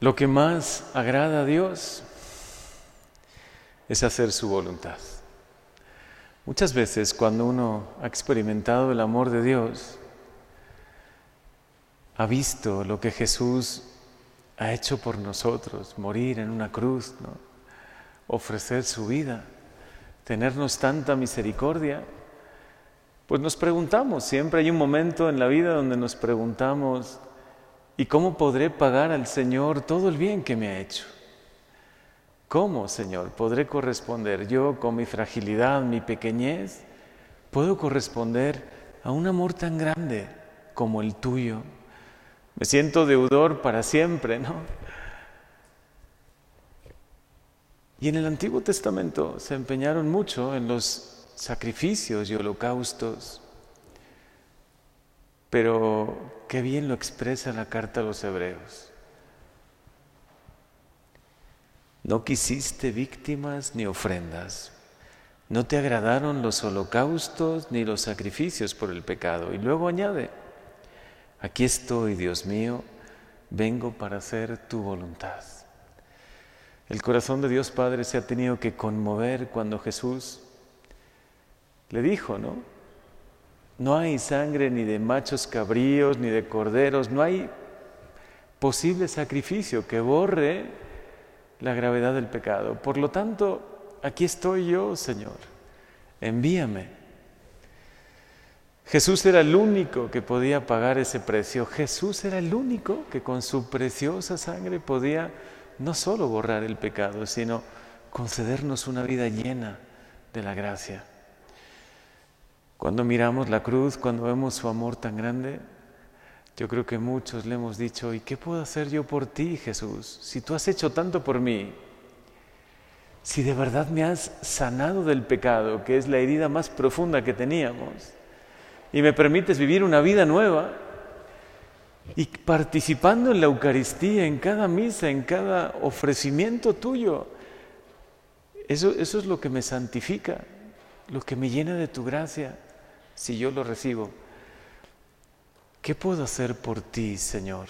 Lo que más agrada a Dios es hacer su voluntad. Muchas veces cuando uno ha experimentado el amor de Dios, ha visto lo que Jesús ha hecho por nosotros, morir en una cruz, ofrecer su vida, tenernos tanta misericordia, pues nos preguntamos, siempre hay un momento en la vida donde nos preguntamos, ¿y cómo podré pagar al Señor todo el bien que me ha hecho? ¿Cómo, Señor, podré corresponder yo con mi fragilidad, mi pequeñez? ¿Puedo corresponder a un amor tan grande como el tuyo? Me siento deudor para siempre, ¿no? Y en el Antiguo Testamento se empeñaron mucho en los sacrificios y holocaustos, pero qué bien lo expresa la carta a los hebreos. No quisiste víctimas ni ofrendas. No te agradaron los holocaustos ni los sacrificios por el pecado. Y luego añade, aquí estoy, Dios mío, vengo para hacer tu voluntad. El corazón de Dios Padre se ha tenido que conmover cuando Jesús le dijo, ¿no? No hay sangre ni de machos cabríos ni de corderos, no hay posible sacrificio que borre la gravedad del pecado. Por lo tanto, aquí estoy yo, Señor, envíame. Jesús era el único que podía pagar ese precio. Jesús era el único que con su preciosa sangre podía no solo borrar el pecado, sino concedernos una vida llena de la gracia. Cuando miramos la cruz, cuando vemos su amor tan grande, yo creo que muchos le hemos dicho, ¿y qué puedo hacer yo por ti, Jesús? Si tú has hecho tanto por mí, si de verdad me has sanado del pecado, que es la herida más profunda que teníamos, y me permites vivir una vida nueva, y participando en la Eucaristía, en cada misa, en cada ofrecimiento tuyo, eso, es lo que me santifica, lo que me llena de tu gracia, si yo lo recibo. ¿Qué puedo hacer por ti, Señor?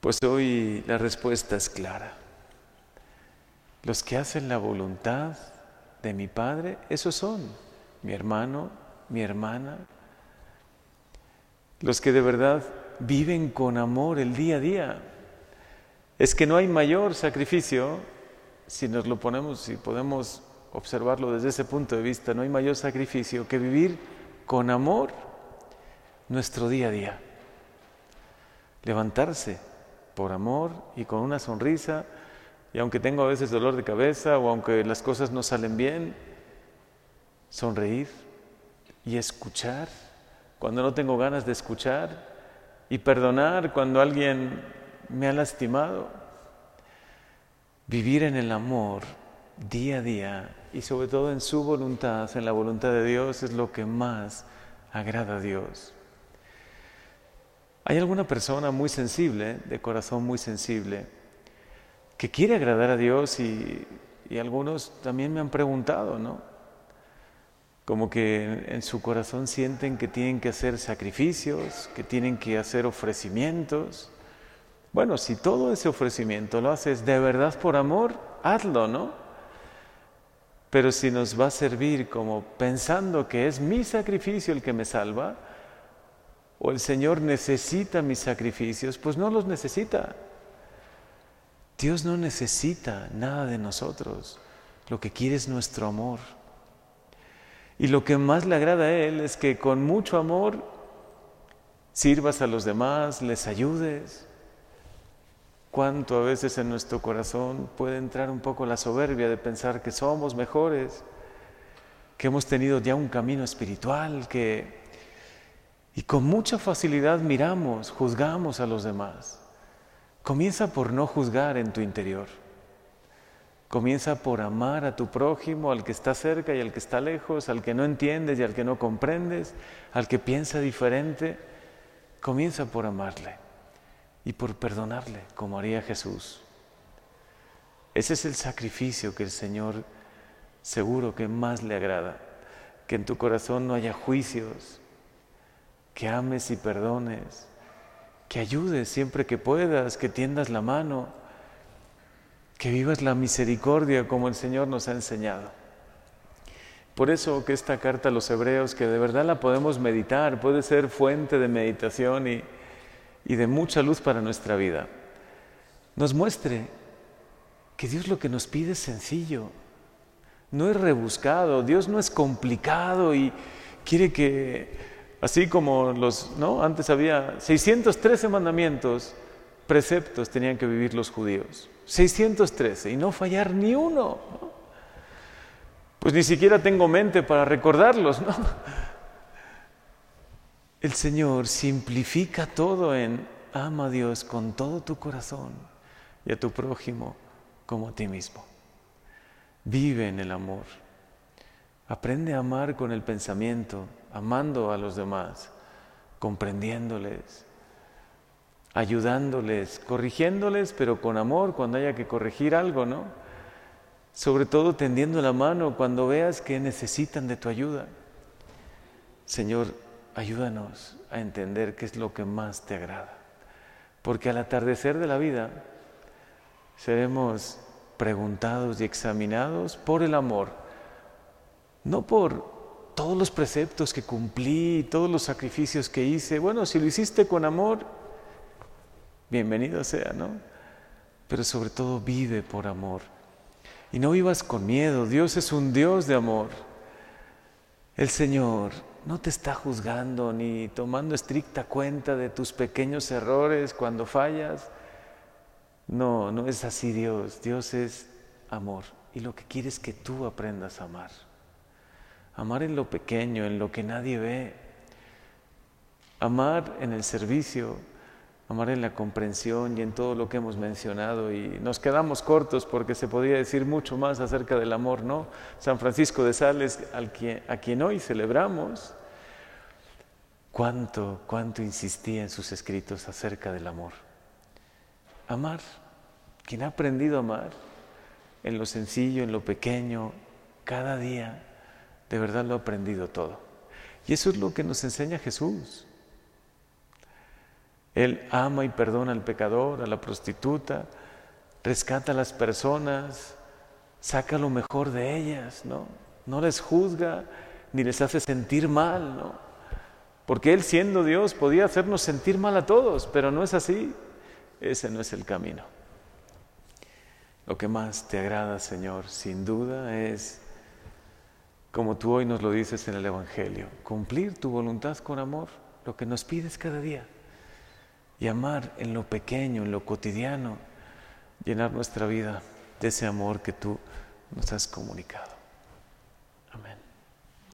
Pues hoy la respuesta es clara. Los que hacen la voluntad de mi Padre, esos son mi hermano, mi hermana. Los que de verdad viven con amor el día a día. Es que no hay mayor sacrificio, si nos lo ponemos, si podemos observarlo desde ese punto de vista, no hay mayor sacrificio que vivir con amor nuestro día a día. Levantarse por amor y con una sonrisa, y aunque tengo a veces dolor de cabeza o aunque las cosas no salen bien, sonreír y escuchar cuando no tengo ganas de escuchar y perdonar cuando alguien me ha lastimado. Vivir en el amor día a día y sobre todo en su voluntad, en la voluntad de Dios, es lo que más agrada a Dios. ¿Hay alguna persona muy sensible, de corazón muy sensible, que quiere agradar a Dios y, algunos también me han preguntado, ¿no? Como que en su corazón sienten que tienen que hacer sacrificios, que tienen que hacer ofrecimientos. Bueno, si todo ese ofrecimiento lo haces de verdad por amor, hazlo, ¿no? Pero si nos va a servir como pensando que es mi sacrificio el que me salva, o el Señor necesita mis sacrificios, pues no los necesita. Dios no necesita nada de nosotros, lo que quiere es nuestro amor. Y lo que más le agrada a Él es que con mucho amor sirvas a los demás, les ayudes. Cuánto a veces en nuestro corazón puede entrar un poco la soberbia de pensar que somos mejores, que hemos tenido ya un camino espiritual, que y con mucha facilidad miramos, juzgamos a los demás. Comienza por no juzgar en tu interior. Comienza por amar a tu prójimo, al que está cerca y al que está lejos, al que no entiendes y al que no comprendes, al que piensa diferente. Comienza por amarle y por perdonarle, como haría Jesús. Ese es el sacrificio que el Señor seguro que más le agrada, que en tu corazón no haya juicios, que ames y perdones, que ayudes siempre que puedas, que tiendas la mano, que vivas la misericordia como el Señor nos ha enseñado. Por eso que esta carta a los hebreos, que de verdad la podemos meditar, puede ser fuente de meditación y, y de mucha luz para nuestra vida, nos muestre que Dios lo que nos pide es sencillo, no es rebuscado, Dios no es complicado y quiere que, así como los, ¿no? Antes había 613 mandamientos, preceptos tenían que vivir los judíos, 613 y no fallar ni uno. Pues ni siquiera tengo mente para recordarlos, ¿no? El Señor simplifica todo en ama a Dios con todo tu corazón y a tu prójimo como a ti mismo. Vive en el amor. Aprende a amar con el pensamiento, amando a los demás, comprendiéndoles, ayudándoles, corrigiéndoles, pero con amor cuando haya que corregir algo, ¿no? Sobre todo tendiendo la mano cuando veas que necesitan de tu ayuda. Señor, ayúdanos a entender qué es lo que más te agrada. Porque al atardecer de la vida seremos preguntados y examinados por el amor, no por todos los preceptos que cumplí, todos los sacrificios que hice. Bueno, si lo hiciste con amor, bienvenido sea, ¿no? Pero sobre todo vive por amor. Y no vivas con miedo, Dios es un Dios de amor. El Señor no te está juzgando ni tomando estricta cuenta de tus pequeños errores cuando fallas. No, no es así Dios. Dios es amor. Y lo que quiere es que tú aprendas a amar. Amar en lo pequeño, en lo que nadie ve. Amar en el servicio, amar en la comprensión y en todo lo que hemos mencionado. Y nos quedamos cortos porque se podría decir mucho más acerca del amor, ¿no? San Francisco de Sales, al a quien hoy celebramos, cuánto, cuánto insistía en sus escritos acerca del amor amar. Quien ha aprendido a amar en lo sencillo, en lo pequeño, cada día, de verdad lo ha aprendido todo. Y eso es lo que nos enseña Jesús. Él ama y perdona al pecador, a la prostituta, rescata a las personas, saca lo mejor de ellas, ¿no? No les juzga ni les hace sentir mal, ¿no? Porque Él siendo Dios podía hacernos sentir mal a todos, pero no es así. Ese no es el camino. Lo que más te agrada, Señor, sin duda, es, como tú hoy nos lo dices en el Evangelio, cumplir tu voluntad con amor, lo que nos pides cada día, y amar en lo pequeño, en lo cotidiano, llenar nuestra vida de ese amor que tú nos has comunicado. Amén.